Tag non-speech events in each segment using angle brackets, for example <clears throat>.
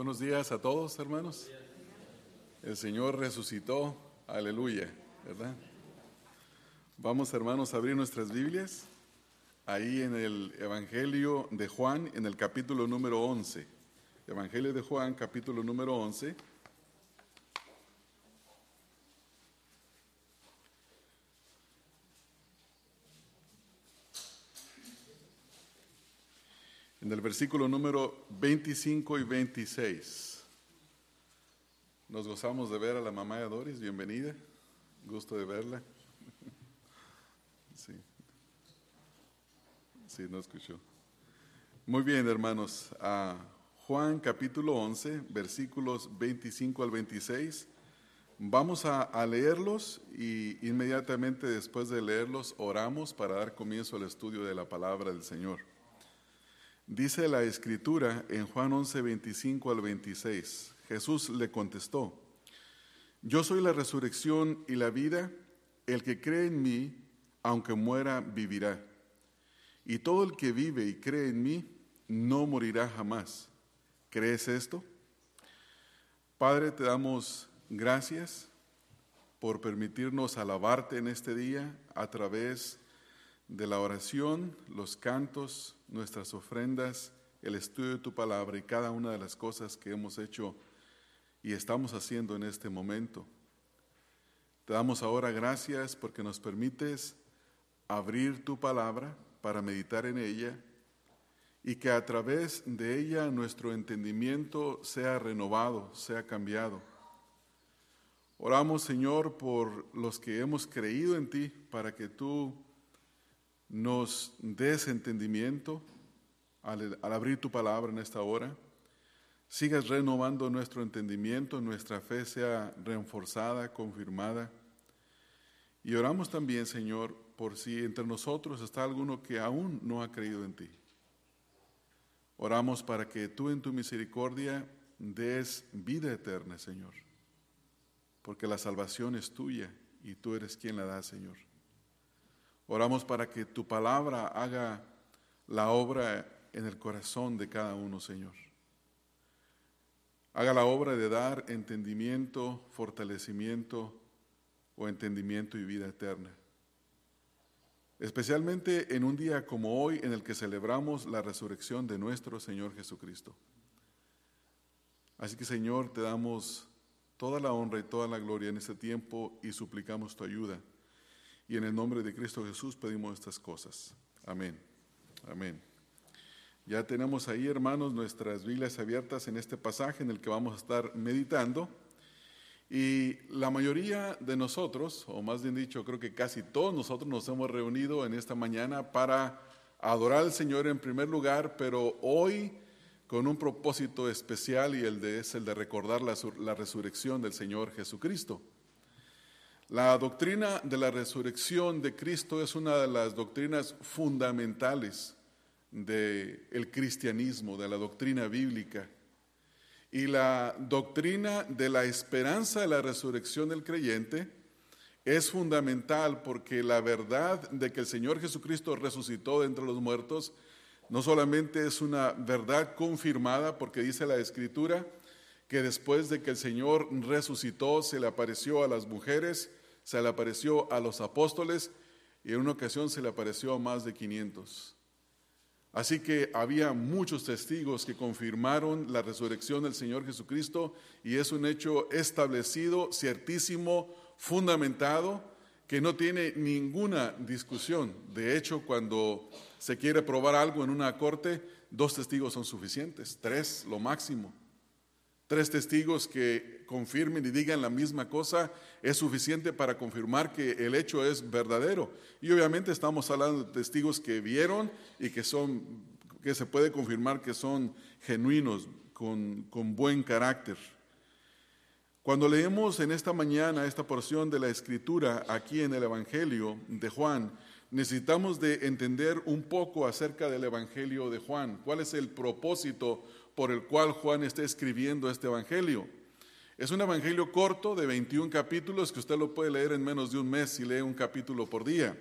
Buenos días a todos, hermanos. El Señor resucitó, aleluya, ¿verdad? Vamos, hermanos, a abrir nuestras Biblias ahí en el Evangelio de Juan, en el capítulo número 11. Evangelio de Juan, capítulo número 11. En el versículo número 25 y 26. Nos gozamos de ver a la mamá de Doris, bienvenida, gusto de verla. Sí, sí, no escuchó. Muy bien, hermanos, a Juan capítulo 11, versículos 25 al 26. Vamos a leerlos y inmediatamente después de leerlos oramos para dar comienzo al estudio de la palabra del Señor. Dice la escritura en Juan 11, 25 al 26. Jesús le contestó, yo soy la resurrección y la vida, el que cree en mí, aunque muera, vivirá. Y todo el que vive y cree en mí, no morirá jamás. ¿Crees esto? Padre, te damos gracias por permitirnos alabarte en este día a través de la oración, los cantos, nuestras ofrendas, el estudio de tu palabra y cada una de las cosas que hemos hecho y estamos haciendo en este momento. Te damos ahora gracias porque nos permites abrir tu palabra para meditar en ella y que a través de ella nuestro entendimiento sea renovado, sea cambiado. Oramos, Señor, por los que hemos creído en ti, para que tú nos des entendimiento al, abrir tu palabra en esta hora. Sigas renovando nuestro entendimiento, nuestra fe sea reforzada, confirmada. Y oramos también, Señor, por si entre nosotros está alguno que aún no ha creído en ti. Oramos para que tú en tu misericordia des vida eterna, Señor, porque la salvación es tuya y tú eres quien la da, Señor. Oramos para que tu palabra haga la obra en el corazón de cada uno, Señor. Haga la obra de dar entendimiento, fortalecimiento o entendimiento y vida eterna. Especialmente en un día como hoy en el que celebramos la resurrección de nuestro Señor Jesucristo. Así que Señor, te damos toda la honra y toda la gloria en este tiempo y suplicamos tu ayuda y en el nombre de Cristo Jesús pedimos estas cosas. Amén. Amén. Ya tenemos ahí, hermanos, nuestras Biblias abiertas en este pasaje en el que vamos a estar meditando. Y la mayoría de nosotros, o más bien dicho, creo que casi todos nosotros nos hemos reunido en esta mañana para adorar al Señor en primer lugar, pero hoy con un propósito especial y el de, es el de recordar la, la resurrección del Señor Jesucristo. La doctrina de la resurrección de Cristo es una de las doctrinas fundamentales del cristianismo, de la doctrina bíblica. Y la doctrina de la esperanza de la resurrección del creyente es fundamental porque la verdad de que el Señor Jesucristo resucitó de entre los muertos no solamente es una verdad confirmada porque dice la Escritura que después de que el Señor resucitó se le apareció a las mujeres, se le apareció a los apóstoles y en una ocasión se le apareció a más de 500. Así que había muchos testigos que confirmaron la resurrección del Señor Jesucristo y es un hecho establecido, ciertísimo, fundamentado, que no tiene ninguna discusión. De hecho, cuando se quiere probar algo en una corte, dos testigos son suficientes, tres lo máximo. Tres testigos que confirmen y digan la misma cosa es suficiente para confirmar que el hecho es verdadero. Y obviamente estamos hablando de testigos que vieron y que son que se puede confirmar que son genuinos, con, con buen carácter. Cuando leemos en esta mañana esta porción de la escritura aquí en el Evangelio de Juan, necesitamos de entender un poco acerca del Evangelio de Juan. ¿Cuál es el propósito por el cual Juan está escribiendo este Evangelio. Es un Evangelio corto de 21 capítulos que usted lo puede leer en menos de un mes si lee un capítulo por día.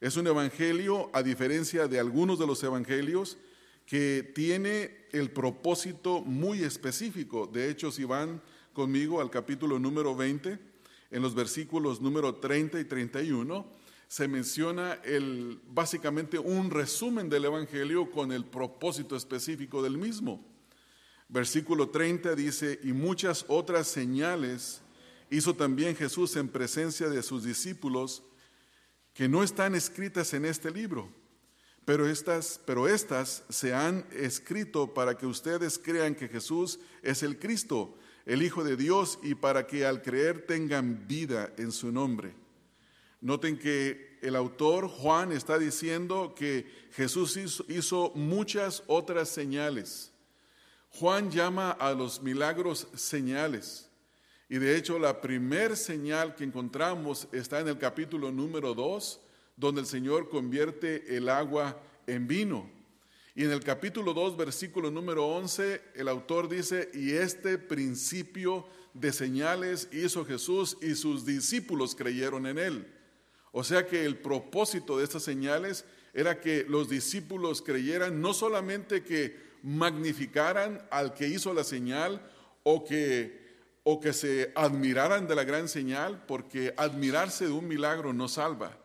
Es un Evangelio, a diferencia de algunos de los Evangelios, que tiene el propósito muy específico. De hecho, si van conmigo al capítulo número 20, en los versículos número 30 y 31, se menciona el, básicamente un resumen del Evangelio con el propósito específico del mismo. Versículo 30 dice, y muchas otras señales hizo también Jesús en presencia de sus discípulos que no están escritas en este libro, pero estas, pero estas se han escrito para que ustedes crean que Jesús es el Cristo, el Hijo de Dios, y para que al creer tengan vida en su nombre. Noten que el autor Juan está diciendo que Jesús hizo, muchas otras señales. Juan llama a los milagros señales. Y de hecho la primer señal que encontramos está en el capítulo número 2, donde el Señor convierte el agua en vino. Y en el capítulo 2, versículo número 11, el autor dice, y este principio de señales hizo Jesús y sus discípulos creyeron en él. O sea que el propósito de estas señales era que los discípulos creyeran no solamente que magnificaran al que hizo la señal o que o que se admiraran de la gran señal, porque admirarse de un milagro no salva.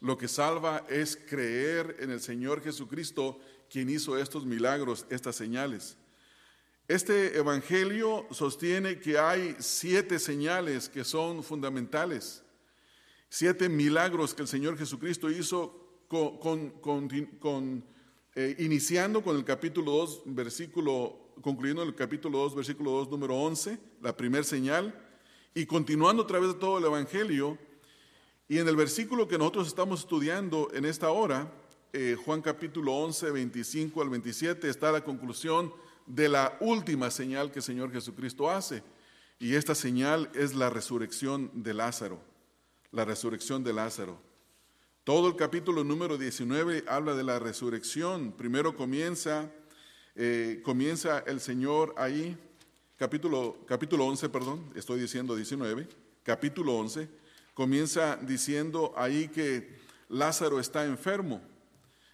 Lo que salva es creer en el Señor Jesucristo, quien hizo estos milagros, estas señales. Este Evangelio sostiene que hay siete señales que son fundamentales, siete milagros que el Señor Jesucristo hizo con, eh, iniciando con el capítulo 2, versículo concluyendo en el capítulo 2, versículo 2, número 11, la primera señal, y continuando a través de todo el Evangelio, y en el versículo que nosotros estamos estudiando en esta hora, eh, Juan capítulo 11, 25 al 27, está la conclusión de la última señal que el Señor Jesucristo hace, y esta señal es la resurrección de Lázaro, la resurrección de Lázaro. Todo el capítulo número 19 habla de la resurrección. Primero comienza eh, comienza el Señor ahí, capítulo, capítulo 11, perdón, estoy diciendo 19, capítulo 11, comienza diciendo ahí que Lázaro está enfermo.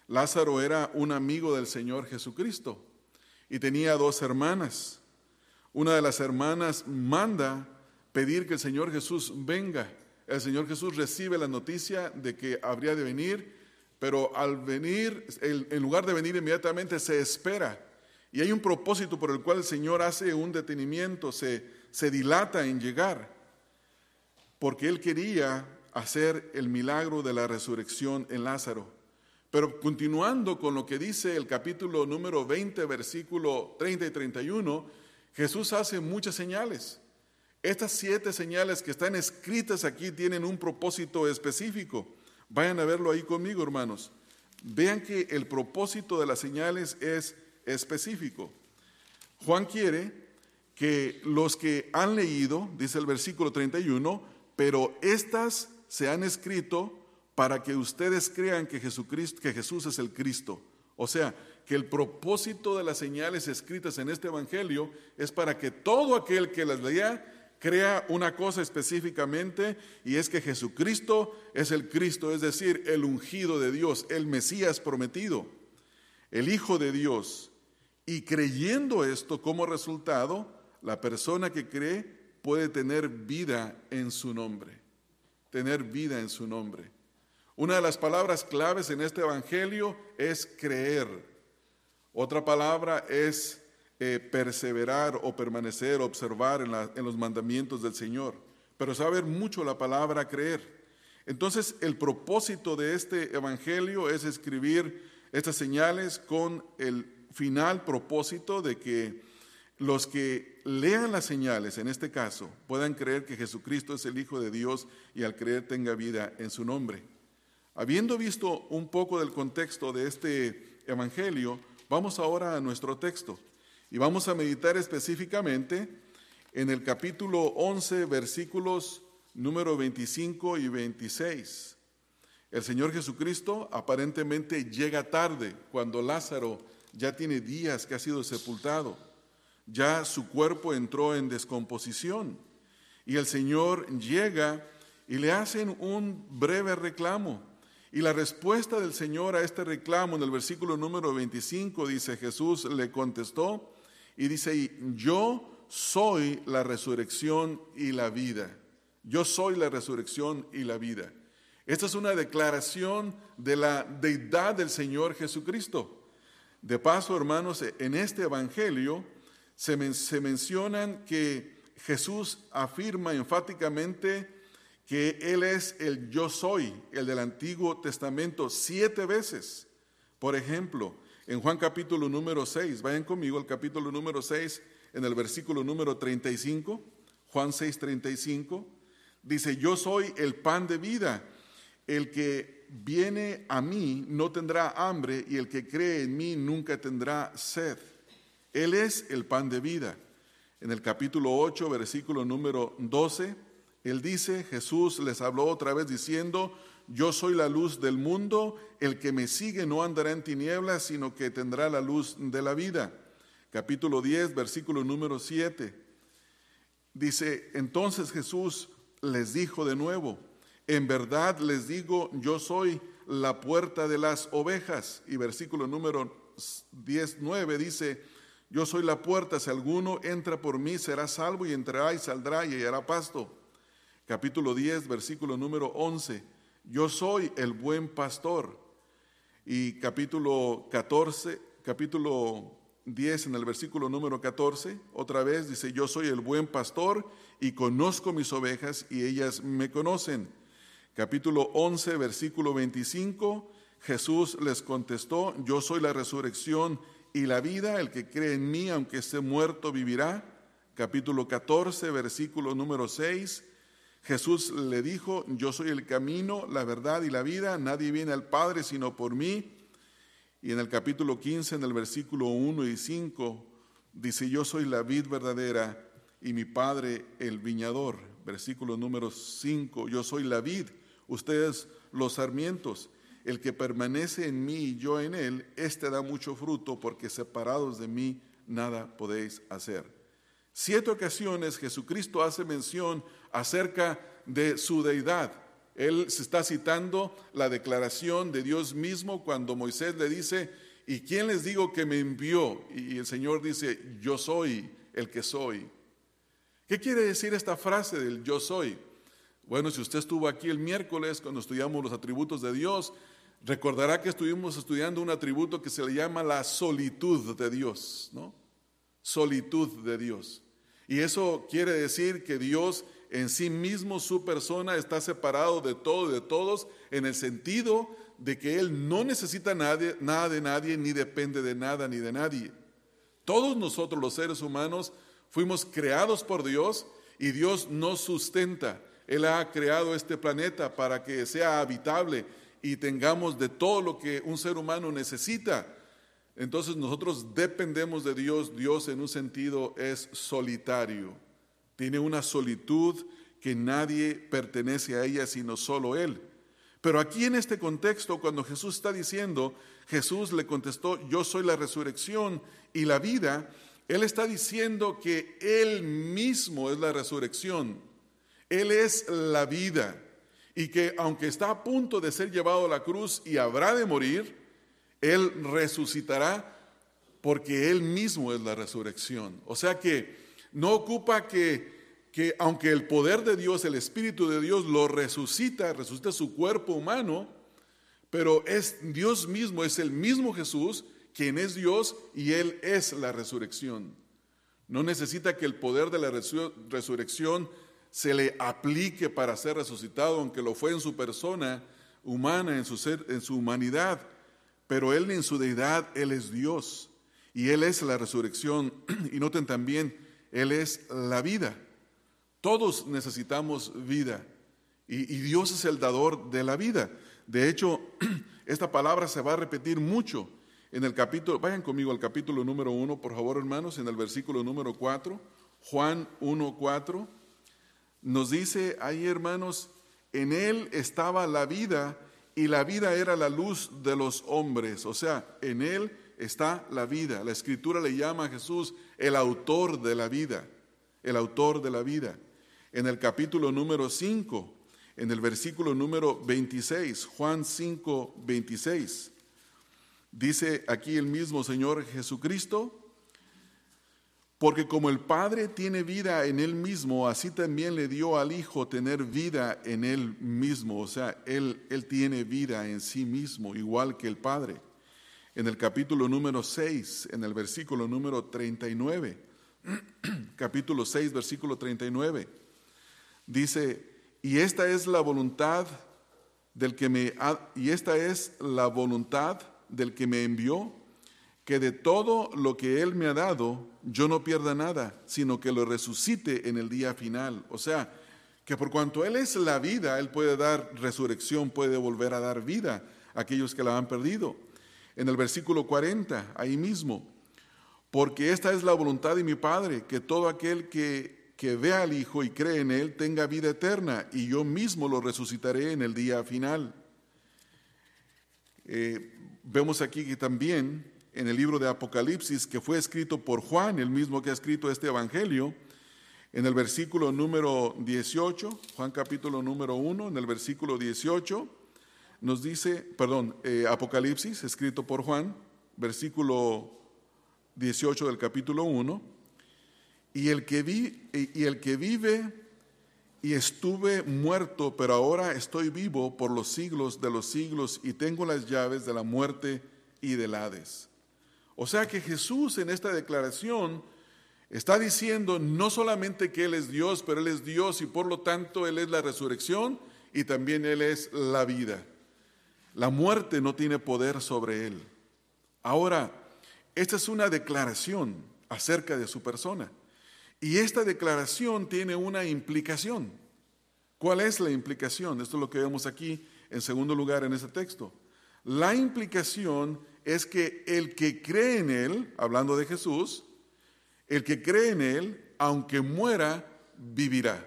Lázaro era un amigo del Señor Jesucristo y tenía dos hermanas. Una de las hermanas manda pedir que el Señor Jesús venga. El Señor Jesús recibe la noticia de que habría de venir, pero al venir, en lugar de venir inmediatamente, se espera y hay un propósito por el cual el Señor hace un detenimiento, se, se dilata en llegar, porque Él quería hacer el milagro de la resurrección en Lázaro. Pero continuando con lo que dice el capítulo número 20, versículo 30 y 31, Jesús hace muchas señales. Estas siete señales que están escritas aquí tienen un propósito específico. Vayan a verlo ahí conmigo, hermanos. Vean que el propósito de las señales es específico. Juan quiere que los que han leído, dice el versículo 31, pero estas se han escrito para que ustedes crean que, Jesucristo, que Jesús es el Cristo. O sea, que el propósito de las señales escritas en este Evangelio es para que todo aquel que las lea crea una cosa específicamente y es que Jesucristo es el Cristo, es decir, el ungido de Dios, el Mesías prometido, el Hijo de Dios, y creyendo esto como resultado, la persona que cree puede tener vida en su nombre. Tener vida en su nombre. Una de las palabras claves en este Evangelio es creer. Otra palabra es eh, perseverar o permanecer, observar en, en los mandamientos del Señor. Pero saber mucho la palabra creer. Entonces, el propósito de este Evangelio es escribir estas señales con el final propósito de que los que lean las señales, en este caso, puedan creer que Jesucristo es el Hijo de Dios y al creer tenga vida en su nombre. Habiendo visto un poco del contexto de este Evangelio, vamos ahora a nuestro texto y vamos a meditar específicamente en el capítulo 11, versículos número 25 y 26. El Señor Jesucristo aparentemente llega tarde cuando Lázaro ya tiene días que ha sido sepultado, ya su cuerpo entró en descomposición y el Señor llega y le hacen un breve reclamo Y la respuesta del Señor a este reclamo en el versículo número 25 dice, Jesús le contestó y dice, yo soy la resurrección y la vida. Yo soy la resurrección y la vida. Esta es una declaración de la deidad del Señor Jesucristo. De paso, hermanos, en este Evangelio se, se mencionan que Jesús afirma enfáticamente que Él es el yo soy, el del Antiguo Testamento, siete veces. Por ejemplo, en Juan capítulo número 6, vayan conmigo al capítulo número 6, en el versículo número 35, Juan 6, 35, dice, yo soy el pan de vida, el que viene a mí no tendrá hambre y el que cree en mí nunca tendrá sed. Él es el pan de vida. En el capítulo 8, versículo número 12, él dice, Jesús les habló otra vez diciendo, yo soy la luz del mundo, el que me sigue no andará en tinieblas, sino que tendrá la luz de la vida. Capítulo 10, versículo número 7. Dice, entonces Jesús les dijo de nuevo, en verdad les digo, yo soy la puerta de las ovejas. Y versículo número 19 dice, yo soy la puerta, si alguno entra por mí será salvo y entrará y saldrá y hallará pasto capítulo 10, versículo número 11, yo soy el buen pastor. Y capítulo 14, capítulo 10 en el versículo número 14, otra vez dice, yo soy el buen pastor y conozco mis ovejas y ellas me conocen. Capítulo 11, versículo 25, Jesús les contestó, yo soy la resurrección y la vida, el que cree en mí, aunque esté muerto, vivirá. Capítulo 14, versículo número 6, Jesús le dijo, yo soy el camino, la verdad y la vida, nadie viene al Padre sino por mí. Y en el capítulo 15, en el versículo 1 y 5, dice, yo soy la vid verdadera y mi Padre el viñador. Versículo número 5, yo soy la vid, ustedes los sarmientos. El que permanece en mí y yo en él, éste da mucho fruto, porque separados de mí nada podéis hacer. Siete ocasiones Jesucristo hace mención acerca de su deidad. Él se está citando la declaración de Dios mismo cuando Moisés le dice, ¿y quién les digo que me envió? Y el Señor dice, yo soy el que soy. ¿Qué quiere decir esta frase del yo soy? Bueno, si usted estuvo aquí el miércoles cuando estudiamos los atributos de Dios, recordará que estuvimos estudiando un atributo que se le llama la solitud de Dios, ¿no? Solitud de Dios. Y eso quiere decir que Dios en sí mismo, su persona, está separado de todo y de todos en el sentido de que Él no necesita nada de nadie, ni depende de nada ni de nadie. Todos nosotros los seres humanos fuimos creados por Dios y Dios nos sustenta. Él ha creado este planeta para que sea habitable y tengamos de todo lo que un ser humano necesita. Entonces nosotros dependemos de Dios. Dios en un sentido es solitario. Tiene una solitud que nadie pertenece a ella sino solo Él. Pero aquí en este contexto, cuando Jesús está diciendo, Jesús le contestó, yo soy la resurrección y la vida, Él está diciendo que Él mismo es la resurrección. Él es la vida. Y que aunque está a punto de ser llevado a la cruz y habrá de morir, él resucitará porque Él mismo es la resurrección. O sea que no ocupa que, que aunque el poder de Dios, el Espíritu de Dios lo resucita, resucita su cuerpo humano, pero es Dios mismo, es el mismo Jesús quien es Dios y Él es la resurrección. No necesita que el poder de la resurrección se le aplique para ser resucitado, aunque lo fue en su persona humana, en su, ser, en su humanidad pero Él en su deidad, Él es Dios y Él es la resurrección. <clears throat> Y noten también, Él es la vida. Todos necesitamos vida y, Dios es el dador de la vida. De hecho, <clears throat> esta palabra se va a repetir mucho en el capítulo, vayan conmigo al capítulo número uno, por favor, hermanos, en el versículo número cuatro, Juan 1, 4, nos dice ahí, hermanos, en Él estaba la vida y la vida era la luz de los hombres. O sea, en Él está la vida. La escritura le llama a Jesús el autor de la vida, el autor de la vida. En el capítulo número 5, en el versículo número 26, Juan 5, 26. Dice aquí el mismo Señor Jesucristo, porque como el Padre tiene vida en él mismo, así también le dio al Hijo tener vida en él mismo. O sea, él, él tiene vida en sí mismo, igual que el Padre. En el capítulo número 6, en el versículo número 39, <clears throat> capítulo 6, versículo 39, dice, y esta es la voluntad del que me y esta es la voluntad del que me envió, que de todo lo que él me ha dado yo no pierda nada, sino que lo resucite en el día final. O sea, que por cuanto él es la vida, él puede dar resurrección, puede volver a dar vida a aquellos que la han perdido. En el versículo 40, ahí mismo, porque esta es la voluntad de mi Padre, que todo aquel que que vea al Hijo y cree en Él tenga vida eterna y yo mismo lo resucitaré en el día final. Eh, vemos aquí que también en el libro de Apocalipsis, que fue escrito por Juan, el mismo que ha escrito este Evangelio, en el versículo número 18, Juan capítulo número 1, en el versículo 18, nos dice, perdón, eh, Apocalipsis, escrito por Juan, versículo 18 del capítulo 1, y el que, vi, y el que vive y estuve muerto, pero ahora estoy vivo por los siglos de los siglos y tengo las llaves de la muerte y del Hades. O sea que Jesús en esta declaración está diciendo no solamente que Él es Dios, pero Él es Dios y por lo tanto Él es la resurrección y también Él es la vida. La muerte no tiene poder sobre Él. Ahora, esta es una declaración acerca de su persona. Y esta declaración tiene una implicación. ¿Cuál es la implicación? Esto es lo que vemos aquí en segundo lugar en este texto. La implicación es que el que cree en Él, hablando de Jesús, el que cree en Él, aunque muera, vivirá.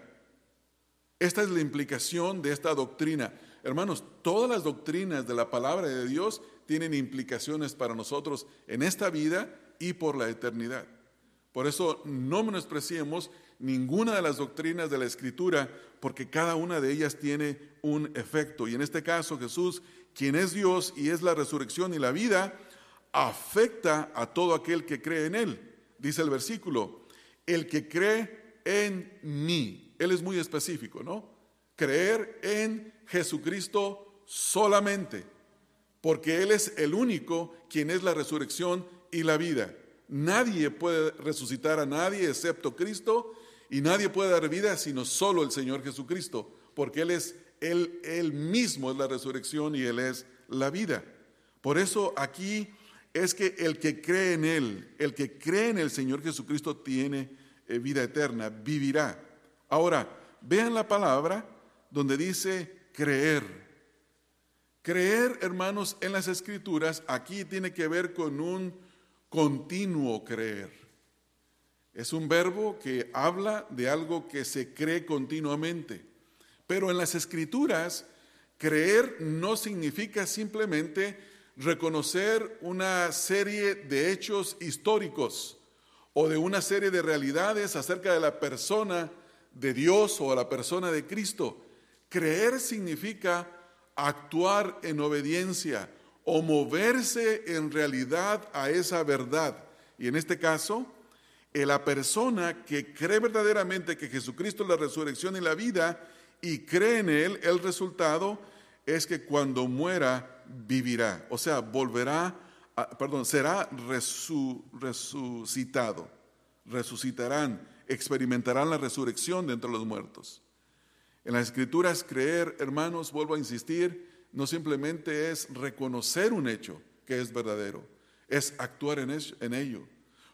Esta es la implicación de esta doctrina. Hermanos, todas las doctrinas de la palabra de Dios tienen implicaciones para nosotros en esta vida y por la eternidad. Por eso no menospreciemos ninguna de las doctrinas de la Escritura, porque cada una de ellas tiene un efecto. Y en este caso Jesús, quien es Dios y es la resurrección y la vida, afecta a todo aquel que cree en Él. Dice el versículo, el que cree en mí. Él es muy específico, ¿no? Creer en Jesucristo solamente, porque Él es el único quien es la resurrección y la vida. Nadie puede resucitar a nadie excepto Cristo y nadie puede dar vida sino solo el Señor Jesucristo, porque Él es Él, mismo es la resurrección y Él es la vida. Por eso aquí es que el que cree en Él, el que cree en el Señor Jesucristo tiene eh, vida eterna, vivirá. Ahora, vean la palabra donde dice creer. Creer, hermanos, en las escrituras, aquí tiene que ver con un continuo creer. Es un verbo que habla de algo que se cree continuamente. Pero en las escrituras, creer no significa simplemente reconocer una serie de hechos históricos o de una serie de realidades acerca de la persona de Dios o la persona de Cristo. Creer significa actuar en obediencia, o moverse en realidad a esa verdad. Y en este caso, la persona que cree verdaderamente que Jesucristo es la resurrección y la vida y cree en Él, el resultado es que cuando muera vivirá, o sea, volverá, perdón, será resucitado, resucitarán, experimentarán la resurrección de entre los muertos. En las escrituras creer, hermanos, vuelvo a insistir, no simplemente es reconocer un hecho que es verdadero, es actuar en, ello.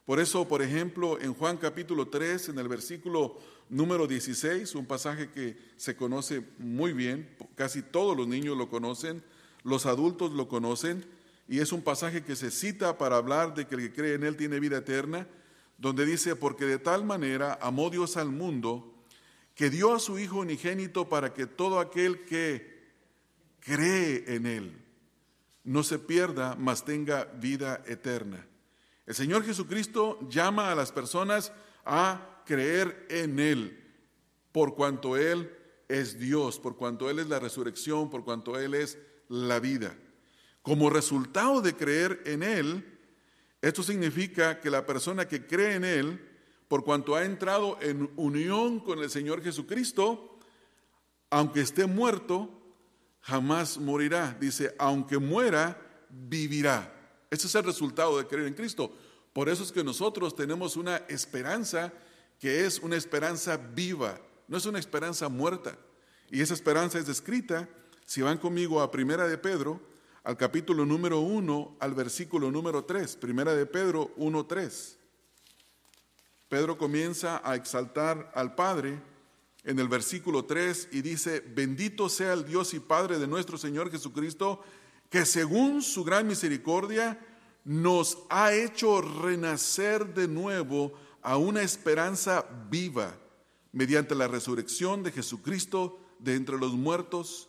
Por eso, por ejemplo, en Juan capítulo 3, en el versículo número 16, un pasaje que se conoce muy bien, casi todos los niños lo conocen, los adultos lo conocen, y es un pasaje que se cita para hablar de que el que cree en Él tiene vida eterna, donde dice, porque de tal manera amó Dios al mundo, que dio a su Hijo unigénito para que todo aquel que cree en Él, no se pierda, mas tenga vida eterna. El Señor Jesucristo llama a las personas a creer en Él, por cuanto Él es Dios, por cuanto Él es la resurrección, por cuanto Él es la vida. Como resultado de creer en Él, esto significa que la persona que cree en Él, por cuanto ha entrado en unión con el Señor Jesucristo, aunque esté muerto, jamás morirá. Dice, aunque muera, vivirá. Ese es el resultado de creer en Cristo. Por eso es que nosotros tenemos una esperanza que es una esperanza viva, no es una esperanza muerta. Y esa esperanza es descrita, si van conmigo a Primera de Pedro, al capítulo número 1, al versículo número 3. Primera de Pedro 1, 3. Pedro comienza a exaltar al Padre en el versículo 3 y dice, bendito sea el Dios y Padre de nuestro Señor Jesucristo, que según su gran misericordia nos ha hecho renacer de nuevo a una esperanza viva mediante la resurrección de Jesucristo de entre los muertos.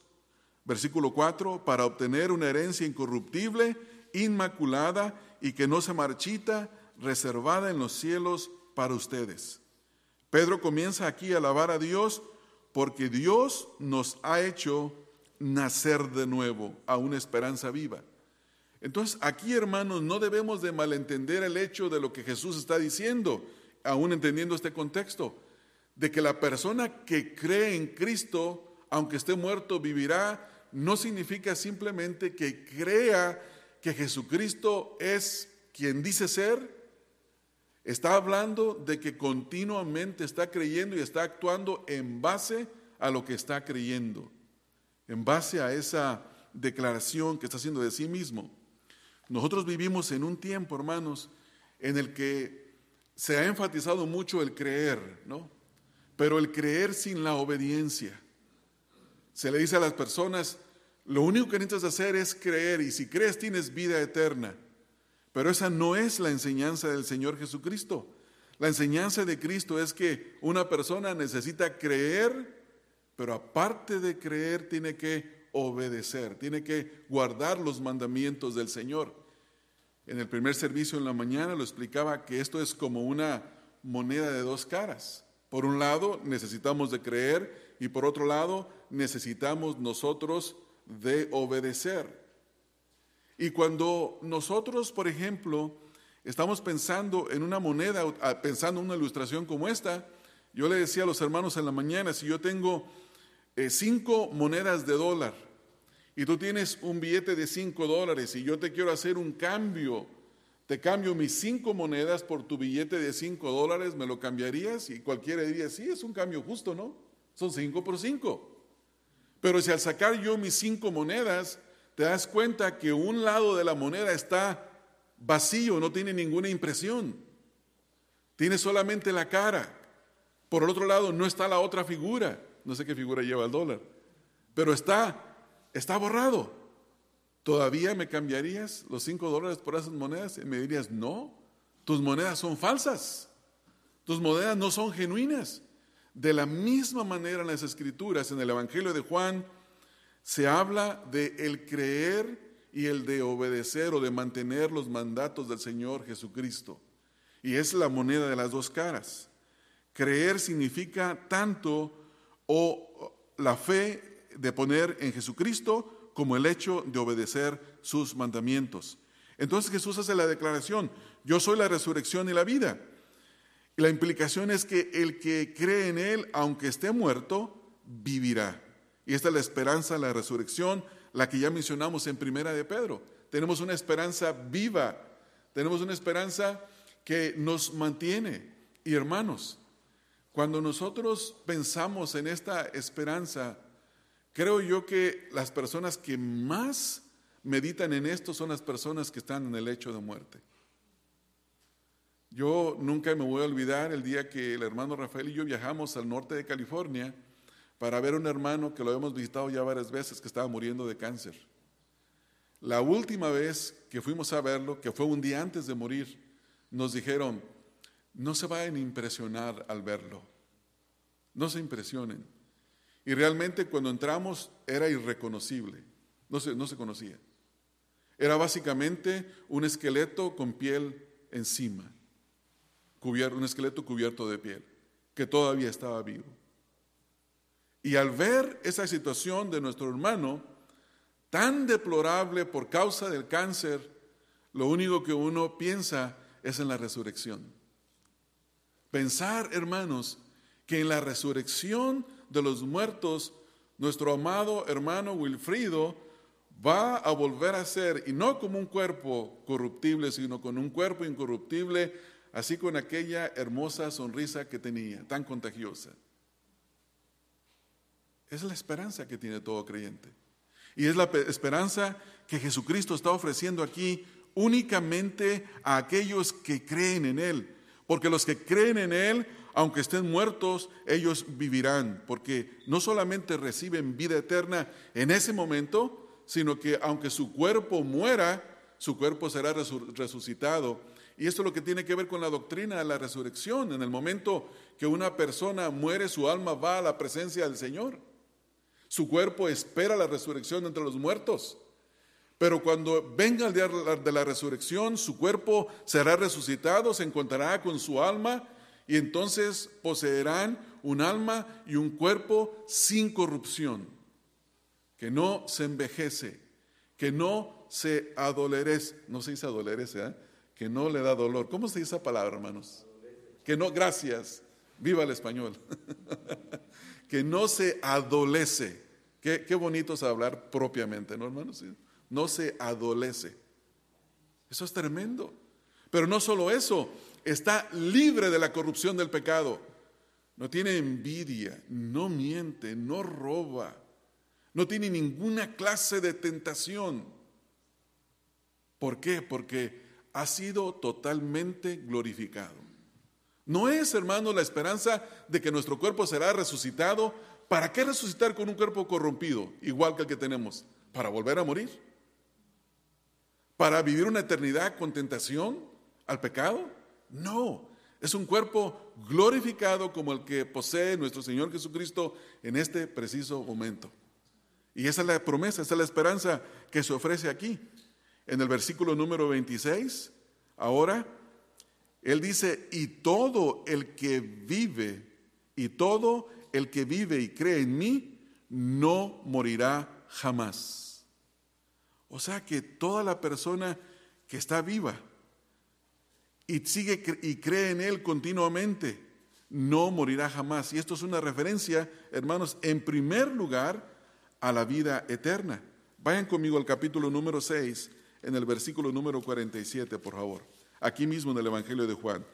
Versículo 4, para obtener una herencia incorruptible, inmaculada y que no se marchita, reservada en los cielos para ustedes. Pedro comienza aquí a alabar a Dios porque Dios nos ha hecho nacer de nuevo a una esperanza viva. Entonces aquí, hermanos, no debemos de malentender el hecho de lo que Jesús está diciendo aún entendiendo este contexto, de que la persona que cree en Cristo, aunque esté muerto, vivirá, no significa simplemente que crea que Jesucristo es quien dice ser. Está hablando de que continuamente está creyendo y está actuando en base a lo que está creyendo, en base a esa declaración que está haciendo de sí mismo. Nosotros vivimos en un tiempo, hermanos, en el que se ha enfatizado mucho el creer, ¿no? Pero el creer sin la obediencia. Se le dice a las personas, lo único que necesitas hacer es creer y si crees tienes vida eterna. Pero esa no es la enseñanza del Señor Jesucristo. La enseñanza de Cristo es que una persona necesita creer, pero aparte de creer tiene que obedecer, tiene que guardar los mandamientos del Señor. En el primer servicio en la mañana lo explicaba que esto es como una moneda de dos caras. Por un lado necesitamos de creer y por otro lado necesitamos nosotros de obedecer. Y cuando nosotros, por ejemplo, estamos pensando en una moneda, ah, pensando en una ilustración como esta, yo le decía a los hermanos en la mañana, si yo tengo eh, cinco monedas de dólar, y tú tienes un billete de 5 dólares y yo te quiero hacer un cambio, te cambio mis cinco monedas por tu billete de 5 dólares, ¿me lo cambiarías? Y cualquiera diría, sí, es un cambio justo, ¿no? Son 5 por 5. Pero si al sacar yo mis cinco monedas, te das cuenta que un lado de la moneda está vacío, no tiene ninguna impresión. Tiene solamente la cara. Por el otro lado no está la otra figura. No sé qué figura lleva el dólar. Pero está está borrado. ¿Todavía me cambiarías los cinco dólares por esas monedas? Y me dirías, no, tus monedas son falsas. Tus monedas no son genuinas. De la misma manera en las escrituras, en el Evangelio de Juan, se habla de el creer y el de obedecer o de mantener los mandatos del Señor Jesucristo. Y es la moneda de las dos caras. Creer significa tanto o la fe de poner en Jesucristo como el hecho de obedecer sus mandamientos. Entonces Jesús hace la declaración, yo soy la resurrección y la vida. Y la implicación es que el que cree en Él, aunque esté muerto, vivirá. Y esta es la esperanza, la resurrección, la que ya mencionamos en Primera de Pedro. Tenemos una esperanza viva, tenemos una esperanza que nos mantiene. Y hermanos, cuando nosotros pensamos en esta esperanza, Creo yo que las personas que más meditan en esto son las personas que están en el hecho de muerte. Yo nunca me voy a olvidar el día que el hermano Rafael y yo viajamos al norte de California para ver a un hermano que lo hemos visitado ya varias veces que estaba muriendo de cáncer. La última vez que fuimos a verlo, que fue un día antes de morir, nos dijeron, no se vayan a impresionar al verlo, no se impresionen. Y realmente cuando entramos era irreconocible, no se, no se conocía. Era básicamente un esqueleto con piel encima, un esqueleto cubierto de piel, que todavía estaba vivo. Y al ver esa situación de nuestro hermano, tan deplorable por causa del cáncer, lo único que uno piensa es en la resurrección. Pensar, hermanos, que en la resurrección de los muertos, nuestro amado hermano Wilfrido va a volver a ser, y no como un cuerpo corruptible, sino con un cuerpo incorruptible, así con aquella hermosa sonrisa que tenía, tan contagiosa. Es la esperanza que tiene todo creyente. Y es la esperanza que Jesucristo está ofreciendo aquí únicamente a aquellos que creen en Él. Porque los que creen en Él, aunque estén muertos, ellos vivirán. Porque no solamente reciben vida eterna en ese momento, sino que aunque su cuerpo muera, su cuerpo será resucitado. Y esto es lo que tiene que ver con la doctrina de la resurrección. En el momento que una persona muere, su alma va a la presencia del Señor. Su cuerpo espera la resurrección entre los muertos. Pero cuando venga el día de la resurrección, su cuerpo será resucitado, se encontrará con su alma y entonces poseerán un alma y un cuerpo sin corrupción que no se envejece, que no se adolece, no se dice adolece, ¿eh? que no le da dolor. ¿Cómo se dice esa palabra, hermanos? Que no, gracias, viva el español. <laughs> que no se adolece. Qué, qué, bonito es hablar propiamente, ¿no, hermanos? No se adolece. Eso es tremendo. Pero no solo eso, está libre de la corrupción del pecado. No tiene envidia, no miente, no roba no tiene ninguna clase de tentación. ¿Por qué? Porque ha sido totalmente glorificado. No es, hermano, la esperanza de que nuestro cuerpo será resucitado. ¿Para qué resucitar con un cuerpo corrompido, igual que el que tenemos? ¿Para volver a morir? ¿Para vivir una eternidad con tentación al pecado? No, es un cuerpo glorificado como el que posee nuestro Señor Jesucristo en este preciso momento. Y esa es la promesa, esa es la esperanza que se ofrece aquí. En el versículo número 26, ahora, Él dice, y todo el que vive, y todo el que vive y cree en mí, no morirá jamás. O sea que toda la persona que está viva y sigue y cree en Él continuamente, no morirá jamás. Y esto es una referencia, hermanos, en primer lugar, a la vida eterna. Vayan conmigo al capítulo número 6, en el versículo número 47, por favor. Aquí mismo en el Evangelio de Juan.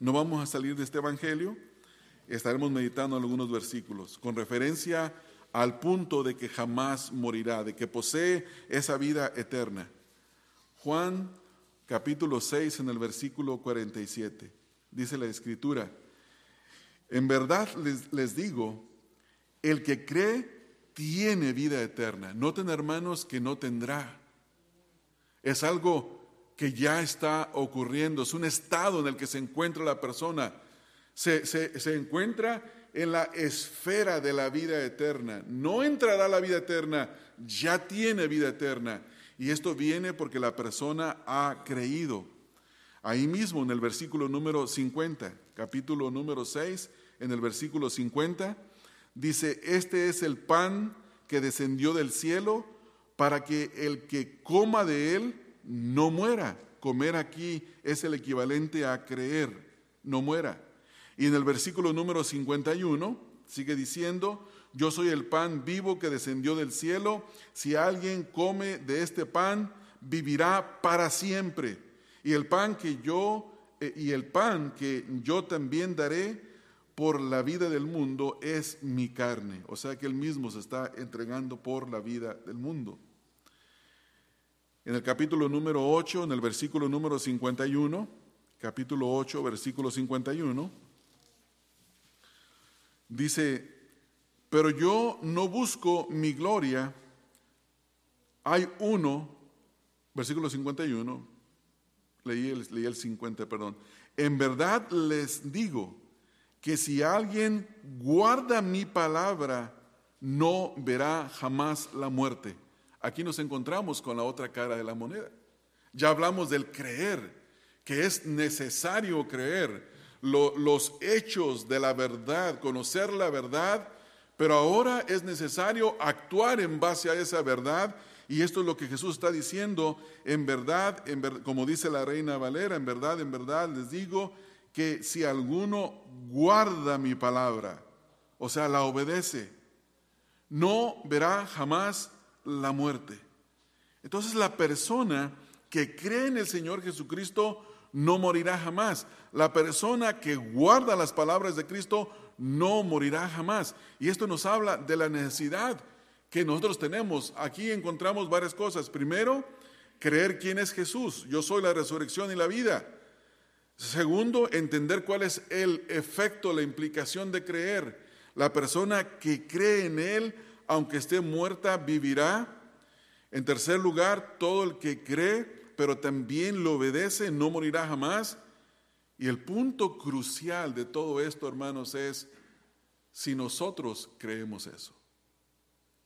No vamos a salir de este Evangelio, estaremos meditando algunos versículos con referencia al punto de que jamás morirá, de que posee esa vida eterna. Juan capítulo 6 en el versículo 47, dice la escritura, en verdad les, les digo, el que cree tiene vida eterna. Noten hermanos que no tendrá. Es algo que ya está ocurriendo, es un estado en el que se encuentra la persona. Se, se, encuentra en la esfera de la vida eterna. No entrará a la vida eterna, ya tiene vida eterna. Y esto viene porque la persona ha creído. Ahí mismo en el versículo número 50, capítulo número 6, en el versículo 50, Dice, este es el pan que descendió del cielo para que el que coma de él no muera. Comer aquí es el equivalente a creer, no muera. Y en el versículo número 51 sigue diciendo, yo soy el pan vivo que descendió del cielo. Si alguien come de este pan, vivirá para siempre. Y el pan que yo eh, y el pan que yo también daré por la vida del mundo es mi carne. O sea que él mismo se está entregando por la vida del mundo. En el capítulo número 8, en el versículo número 51, capítulo 8, versículo 51, dice, pero yo no busco mi gloria, hay uno, versículo 51, leí el, leí el 50, perdón, en verdad les digo, que si alguien guarda mi palabra, no verá jamás la muerte. Aquí nos encontramos con la otra cara de la moneda. Ya hablamos del creer, que es necesario creer los hechos de la verdad, conocer la verdad, pero ahora es necesario actuar en base a esa verdad y esto es lo que Jesús está diciendo, en verdad, en como dice la reina Valera, en verdad, en verdad les digo que si alguno guarda mi palabra, o sea, la obedece, no verá jamás la muerte. Entonces la persona que cree en el Señor Jesucristo no morirá jamás. La persona que guarda las palabras de Cristo no morirá jamás. Y esto nos habla de la necesidad que nosotros tenemos. Aquí encontramos varias cosas. Primero, creer quién es Jesús. Yo soy la resurrección y la vida. Segundo, entender cuál es el efecto, la implicación de creer. La persona que cree en Él, aunque esté muerta, vivirá. En tercer lugar, todo el que cree, pero también lo obedece, no morirá jamás. Y el punto crucial de todo esto, hermanos, es si nosotros creemos eso.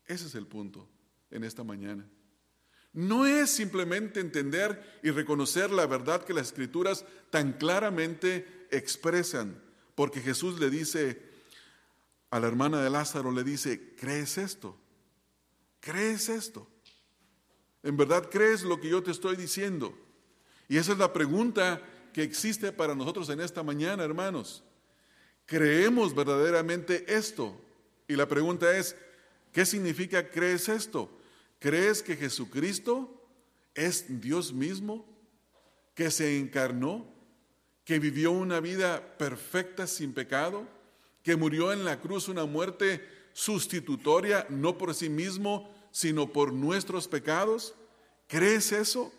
Ese es el punto en esta mañana. No es simplemente entender y reconocer la verdad que las escrituras tan claramente expresan, porque Jesús le dice a la hermana de Lázaro, le dice, ¿crees esto? ¿Crees esto? ¿En verdad crees lo que yo te estoy diciendo? Y esa es la pregunta que existe para nosotros en esta mañana, hermanos. ¿Creemos verdaderamente esto? Y la pregunta es, ¿Qué significa crees esto? ¿Crees que Jesucristo es Dios mismo? ¿Que se encarnó? ¿Que vivió una vida perfecta sin pecado? ¿Que murió en la cruz una muerte sustitutoria, no por sí mismo, sino por nuestros pecados? ¿Crees eso?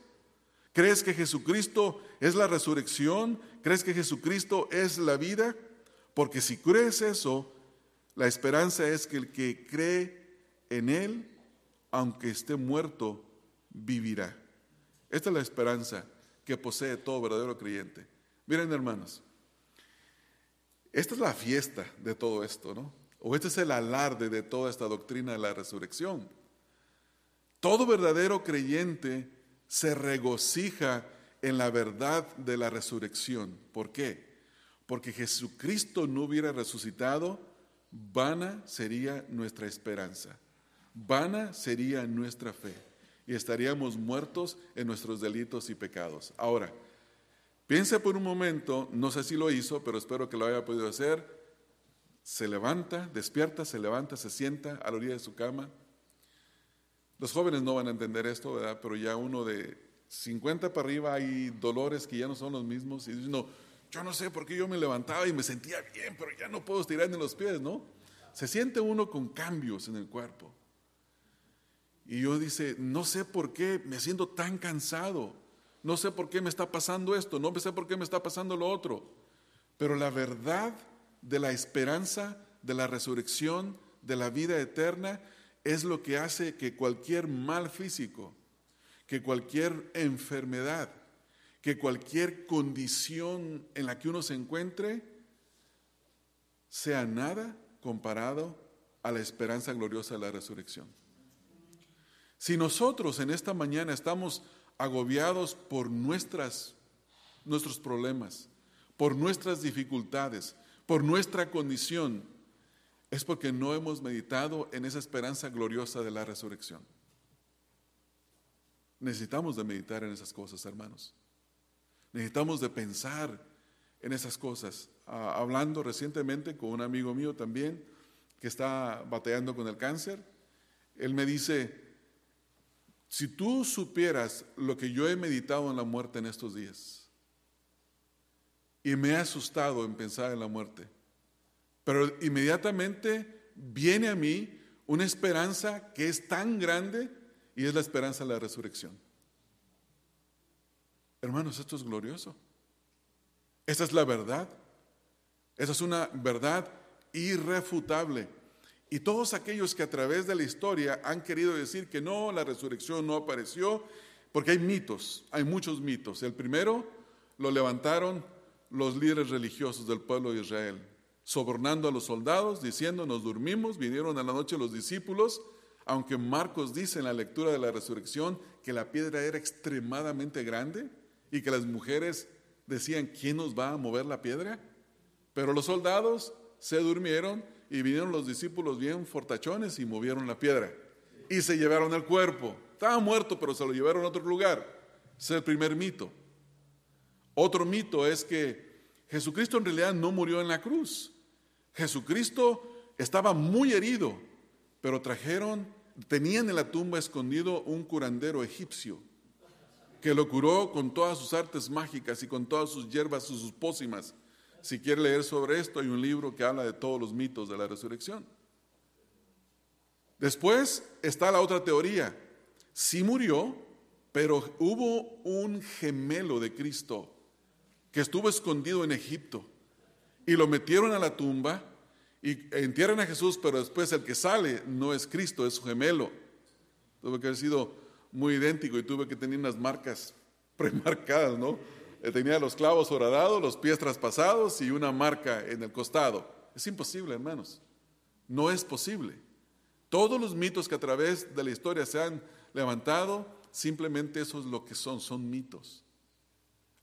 ¿Crees que Jesucristo es la resurrección? ¿Crees que Jesucristo es la vida? Porque si crees eso, la esperanza es que el que cree en Él, aunque esté muerto, vivirá. Esta es la esperanza que posee todo verdadero creyente. Miren, hermanos, esta es la fiesta de todo esto, ¿no? O este es el alarde de toda esta doctrina de la resurrección. Todo verdadero creyente se regocija en la verdad de la resurrección. ¿Por qué? Porque Jesucristo no hubiera resucitado, vana sería nuestra esperanza. Vana sería nuestra fe y estaríamos muertos en nuestros delitos y pecados. Ahora, piensa por un momento, no sé si lo hizo, pero espero que lo haya podido hacer. Se levanta, despierta, se levanta, se sienta a la orilla de su cama. Los jóvenes no van a entender esto, ¿verdad? Pero ya uno de 50 para arriba hay dolores que ya no son los mismos y dice, no, yo no sé por qué yo me levantaba y me sentía bien, pero ya no puedo estirar ni los pies, ¿no? Se siente uno con cambios en el cuerpo. Y yo dice, no sé por qué me siento tan cansado, no sé por qué me está pasando esto, no sé por qué me está pasando lo otro. Pero la verdad de la esperanza, de la resurrección, de la vida eterna, es lo que hace que cualquier mal físico, que cualquier enfermedad, que cualquier condición en la que uno se encuentre, sea nada comparado a la esperanza gloriosa de la resurrección. Si nosotros en esta mañana estamos agobiados por nuestras, nuestros problemas, por nuestras dificultades, por nuestra condición, es porque no hemos meditado en esa esperanza gloriosa de la resurrección. Necesitamos de meditar en esas cosas, hermanos. Necesitamos de pensar en esas cosas. Ah, hablando recientemente con un amigo mío también que está bateando con el cáncer, él me dice, si tú supieras lo que yo he meditado en la muerte en estos días, y me he asustado en pensar en la muerte, pero inmediatamente viene a mí una esperanza que es tan grande y es la esperanza de la resurrección. Hermanos, esto es glorioso. Esta es la verdad. Esa es una verdad irrefutable. Y todos aquellos que a través de la historia han querido decir que no, la resurrección no apareció, porque hay mitos, hay muchos mitos. El primero lo levantaron los líderes religiosos del pueblo de Israel, sobornando a los soldados, diciendo, nos dormimos, vinieron a la noche los discípulos, aunque Marcos dice en la lectura de la resurrección que la piedra era extremadamente grande y que las mujeres decían, ¿quién nos va a mover la piedra? Pero los soldados se durmieron y vinieron los discípulos bien fortachones y movieron la piedra. Y se llevaron el cuerpo. Estaba muerto, pero se lo llevaron a otro lugar. Es el primer mito. Otro mito es que Jesucristo en realidad no murió en la cruz. Jesucristo estaba muy herido, pero trajeron, tenían en la tumba escondido un curandero egipcio que lo curó con todas sus artes mágicas y con todas sus hierbas y sus pócimas. Si quiere leer sobre esto, hay un libro que habla de todos los mitos de la resurrección. Después está la otra teoría. Sí murió, pero hubo un gemelo de Cristo que estuvo escondido en Egipto y lo metieron a la tumba y entierran a Jesús, pero después el que sale no es Cristo, es su gemelo. Tuvo que haber sido muy idéntico y tuve que tener unas marcas <laughs> premarcadas, ¿no? Eh, tenía los clavos horadados, los pies traspasados y una marca en el costado. Es imposible, hermanos. No es posible. Todos los mitos que a través de la historia se han levantado, simplemente eso es lo que son, son mitos.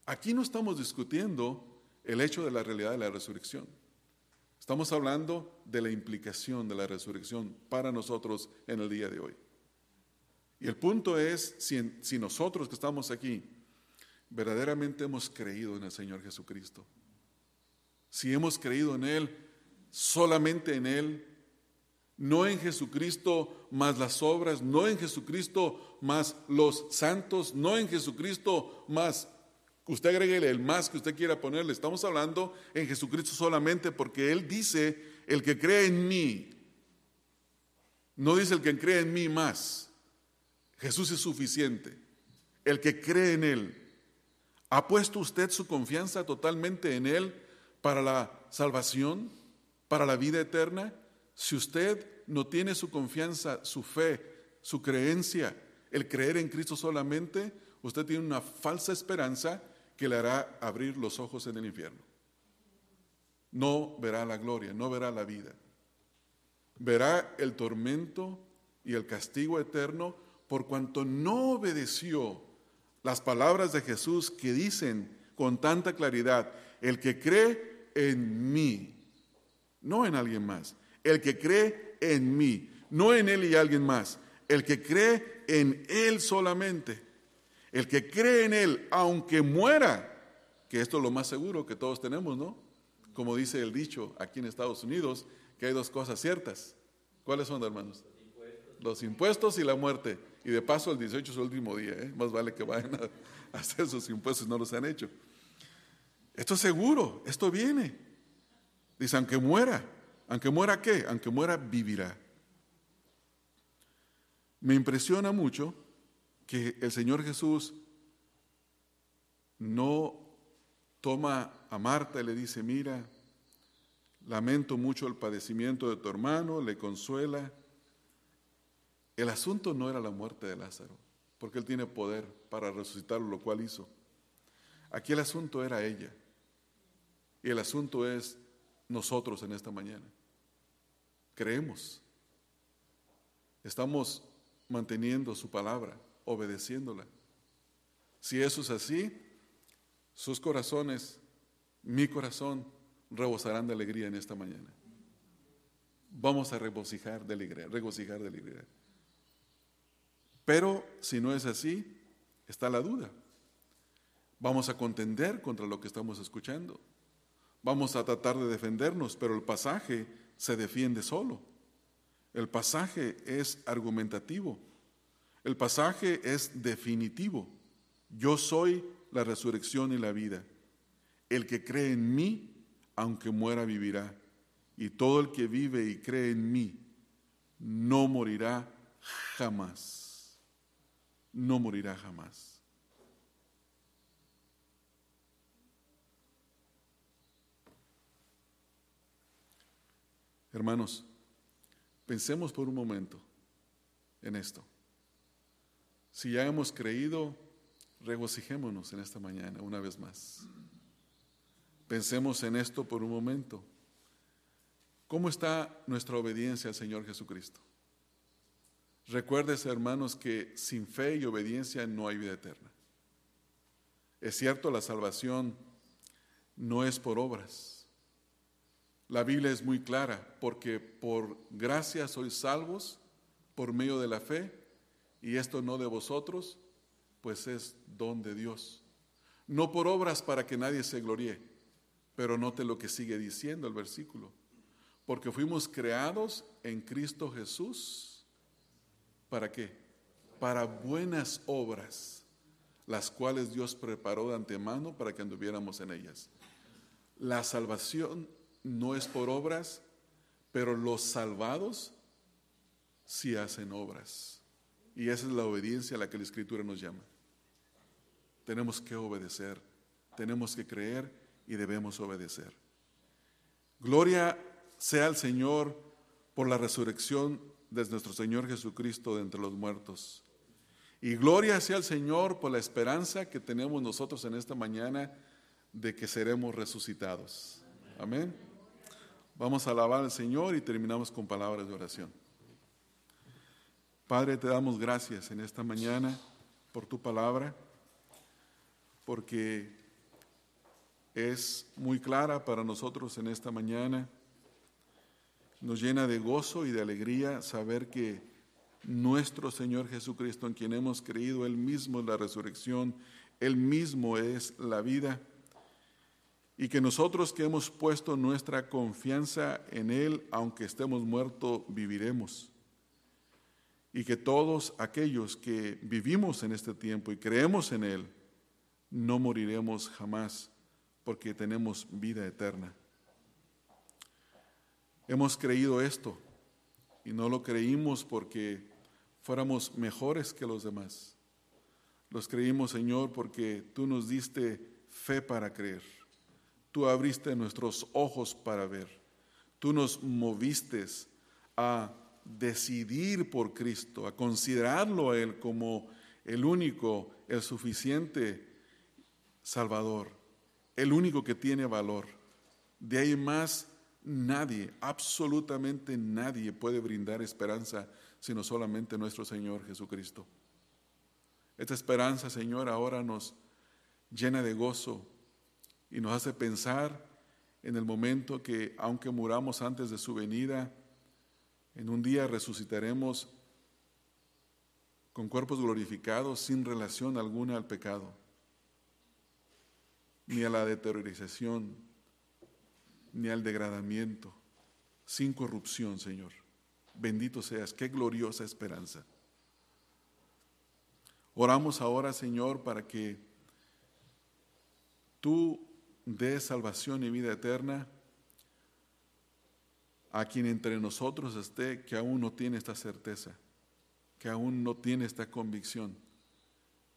Aquí no estamos discutiendo el hecho de la realidad de la resurrección. Estamos hablando de la implicación de la resurrección para nosotros en el día de hoy. Y el punto es si, nosotros que estamos aquí verdaderamente hemos creído en el Señor Jesucristo. Si hemos creído en Él, solamente en Él, no en Jesucristo más las obras, no en Jesucristo más los santos, no en Jesucristo más, usted agregue el más que usted quiera ponerle, estamos hablando en Jesucristo solamente porque Él dice, el que cree en mí, no dice el que cree en mí más, Jesús es suficiente, el que cree en Él. ¿Ha puesto usted su confianza totalmente en Él para la salvación, para la vida eterna? Si usted no tiene su confianza, su fe, su creencia, el creer en Cristo solamente, usted tiene una falsa esperanza que le hará abrir los ojos en el infierno. No verá la gloria, no verá la vida. Verá el tormento y el castigo eterno por cuanto no obedeció las palabras de Jesús que dicen con tanta claridad, el que cree en mí, no en alguien más, el que cree en mí, no en él y alguien más, el que cree en él solamente, el que cree en él, aunque muera, que esto es lo más seguro que todos tenemos, ¿no? Como dice el dicho aquí en Estados Unidos, que hay dos cosas ciertas. ¿Cuáles son, hermanos? Los impuestos y la muerte. Y de paso el 18 es el último día, ¿eh? más vale que vayan a <laughs> hacer sus impuestos, no los han hecho. Esto es seguro, esto viene. Dice, aunque muera, aunque muera qué, aunque muera vivirá. Me impresiona mucho que el Señor Jesús no toma a Marta y le dice, mira, lamento mucho el padecimiento de tu hermano, le consuela el asunto no era la muerte de Lázaro, porque él tiene poder para resucitarlo, lo cual hizo. Aquí el asunto era ella. Y el asunto es nosotros en esta mañana. Creemos. Estamos manteniendo su palabra, obedeciéndola. Si eso es así, sus corazones, mi corazón, rebosarán de alegría en esta mañana. Vamos a regocijar de alegría, regocijar de alegría. Pero si no es así, está la duda. Vamos a contender contra lo que estamos escuchando. Vamos a tratar de defendernos, pero el pasaje se defiende solo. El pasaje es argumentativo. El pasaje es definitivo. Yo soy la resurrección y la vida. El que cree en mí, aunque muera, vivirá. Y todo el que vive y cree en mí, no morirá jamás no morirá jamás. Hermanos, pensemos por un momento en esto. Si ya hemos creído, regocijémonos en esta mañana una vez más. Pensemos en esto por un momento. ¿Cómo está nuestra obediencia al Señor Jesucristo? Recuérdese, hermanos, que sin fe y obediencia no hay vida eterna. Es cierto, la salvación no es por obras. La Biblia es muy clara, porque por gracia sois salvos por medio de la fe, y esto no de vosotros, pues es don de Dios. No por obras para que nadie se gloríe, pero note lo que sigue diciendo el versículo. Porque fuimos creados en Cristo Jesús. ¿Para qué? Para buenas obras, las cuales Dios preparó de antemano para que anduviéramos en ellas. La salvación no es por obras, pero los salvados sí hacen obras. Y esa es la obediencia a la que la Escritura nos llama. Tenemos que obedecer, tenemos que creer y debemos obedecer. Gloria sea al Señor por la resurrección de nuestro Señor Jesucristo de entre los muertos. Y gloria sea al Señor por la esperanza que tenemos nosotros en esta mañana de que seremos resucitados. Amén. Vamos a alabar al Señor y terminamos con palabras de oración. Padre, te damos gracias en esta mañana por tu palabra, porque es muy clara para nosotros en esta mañana. Nos llena de gozo y de alegría saber que nuestro Señor Jesucristo, en quien hemos creído, Él mismo es la resurrección, Él mismo es la vida y que nosotros que hemos puesto nuestra confianza en Él, aunque estemos muertos, viviremos. Y que todos aquellos que vivimos en este tiempo y creemos en Él, no moriremos jamás, porque tenemos vida eterna. Hemos creído esto y no lo creímos porque fuéramos mejores que los demás. Los creímos, Señor, porque tú nos diste fe para creer. Tú abriste nuestros ojos para ver. Tú nos moviste a decidir por Cristo, a considerarlo a Él como el único, el suficiente Salvador, el único que tiene valor. De ahí más nadie, absolutamente nadie puede brindar esperanza sino solamente nuestro Señor Jesucristo. Esta esperanza, Señor, ahora nos llena de gozo, y nos hace pensar en el momento que, aunque muramos antes de su venida, en un día resucitaremos con cuerpos glorificados sin relación alguna al pecado, ni a la deteriorización, ni al degradamiento, sin corrupción, Señor. Bendito seas, qué gloriosa esperanza. Oramos ahora, Señor, para que tú de salvación y vida eterna a quien entre nosotros esté que aún no tiene esta certeza, que aún no tiene esta convicción,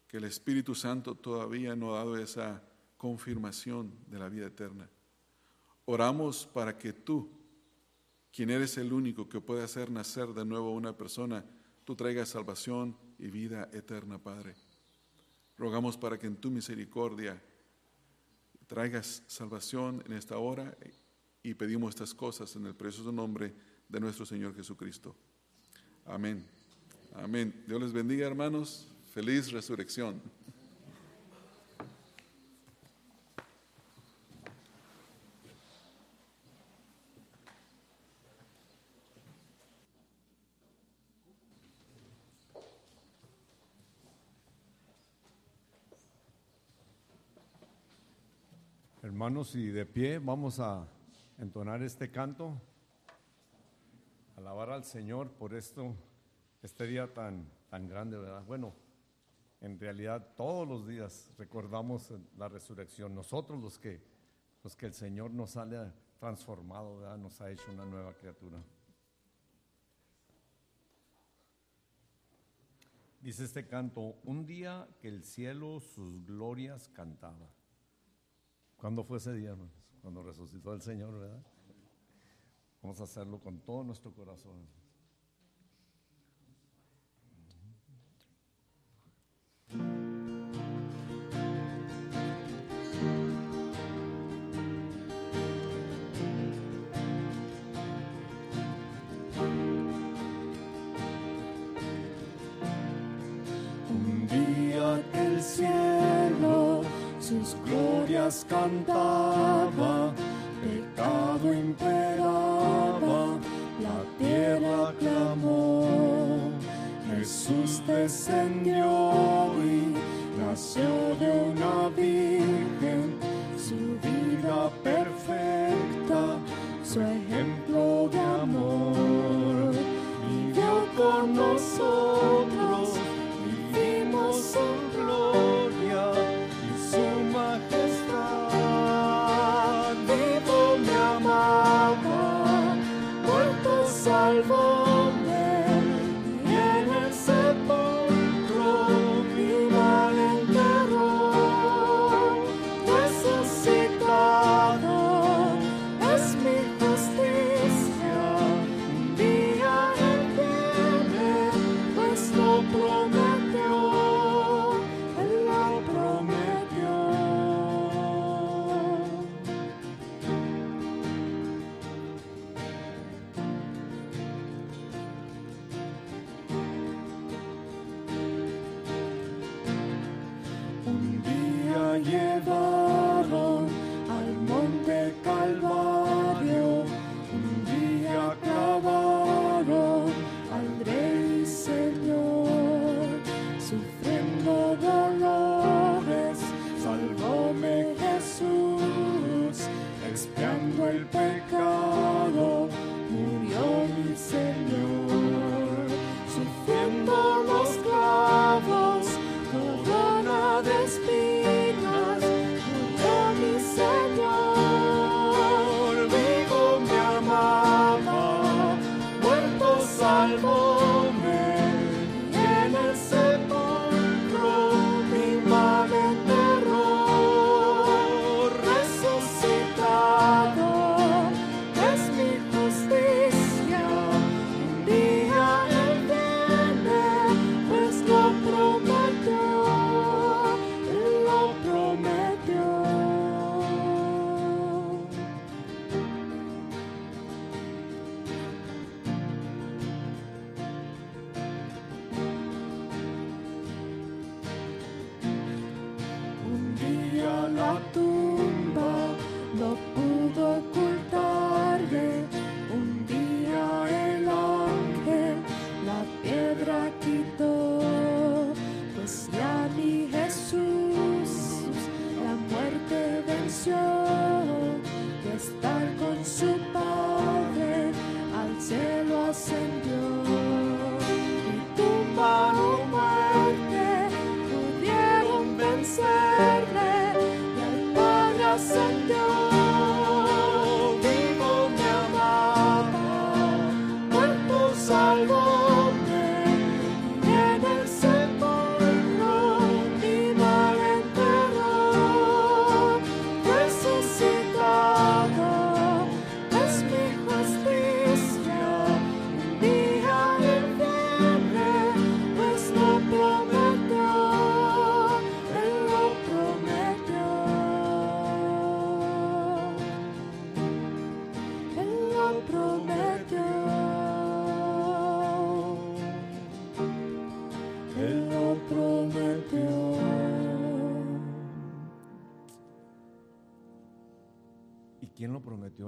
que el Espíritu Santo todavía no ha dado esa confirmación de la vida eterna. Oramos para que tú, quien eres el único que puede hacer nacer de nuevo a una persona, tú traigas salvación y vida eterna, Padre. Rogamos para que en tu misericordia traigas salvación en esta hora y pedimos estas cosas en el precioso nombre de nuestro Señor Jesucristo. Amén. Amén. Dios les bendiga, hermanos. Feliz resurrección. Hermanos, y de pie vamos a entonar este canto, alabar al Señor por esto, este día tan, tan grande, ¿verdad? Bueno, en realidad todos los días recordamos la resurrección, nosotros los que, los que el Señor nos ha transformado, ¿verdad? Nos ha hecho una nueva criatura. Dice este canto, un día que el cielo sus glorias cantaba ¿Cuándo fue ese día, hermanos? Cuando resucitó el Señor, ¿verdad? Vamos a hacerlo con todo nuestro corazón. Un día el cielo sus glorias cantaba, pecado imperaba, la tierra clamó. Jesús descendió y nació de una virgen, su vida perfecta, su ejemplo de amor, vivió con nosotros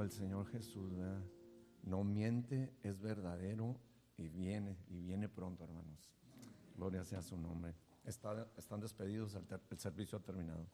al Señor Jesús. No miente, es verdadero y viene, y viene pronto, hermanos. Gloria sea su nombre. Está, están despedidos, el, el servicio ha terminado.